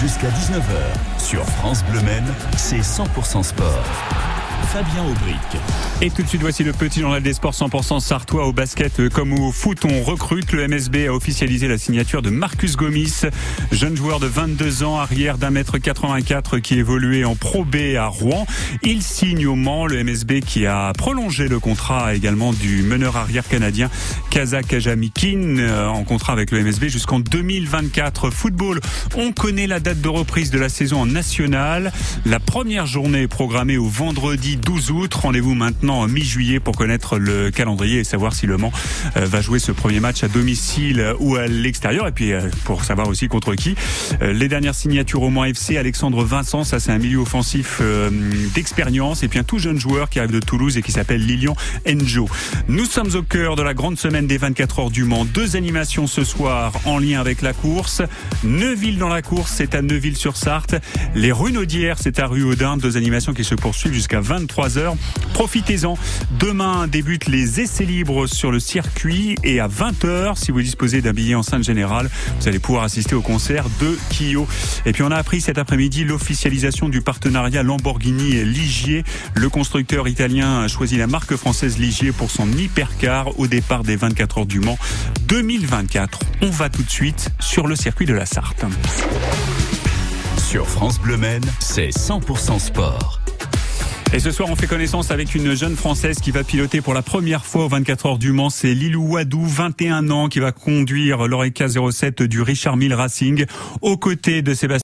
Jusqu'à 19h, sur France Bleu c'est 100% sport. Fabien Aubric. Et tout de suite, voici le petit journal des sports 100% sartois au basket comme au foot. On recrute. Le MSB a officialisé la signature de Marcus Gomis, jeune joueur de 22 ans, arrière d'un mètre 84 qui évoluait en Pro B à Rouen. Il signe au Mans le MSB qui a prolongé le contrat également du meneur arrière canadien Kazak Ajamikin euh, en contrat avec le MSB jusqu'en 2024. Football, on connaît la date de reprise de la saison en national. La première journée est programmée au vendredi 12 août. Rendez-vous maintenant mi-juillet pour connaître le calendrier et savoir si Le Mans euh, va jouer ce premier match à domicile ou à l'extérieur. Et puis euh, pour savoir aussi contre qui. Euh, les dernières signatures au Mans FC, Alexandre Vincent, ça c'est un milieu offensif d'expérience. Et puis un tout jeune joueur qui arrive de Toulouse et qui s'appelle Lilian Enjo. Nous sommes au cœur de la grande semaine des 24 heures du Mans. Deux animations ce soir en lien avec la course. Neuville dans la course, c'est à Neuville-sur-Sarthe. Les Runaudières, c'est à Rue Audin. Deux animations qui se poursuivent jusqu'à 20 23 heures. Profitez-en. Demain débutent les essais libres sur le circuit et à 20h, si vous disposez d'un billet en sainte générale, vous allez pouvoir assister au concert de Kyo. Et puis on a appris cet après-midi l'officialisation du partenariat Lamborghini Ligier. Le constructeur italien a choisi la marque française Ligier pour son hypercar au départ des 24 heures du Mans 2024. On va tout de suite sur le circuit de la Sarthe. Sur France Bleu c'est 100% sport. Et ce soir, on fait connaissance avec une jeune Française qui va piloter pour la première fois aux 24 heures du Mans. C'est Lilou Wadou, 21 ans, qui va conduire l'Oreca 07 du Richard Mille Racing aux côtés de Sébastien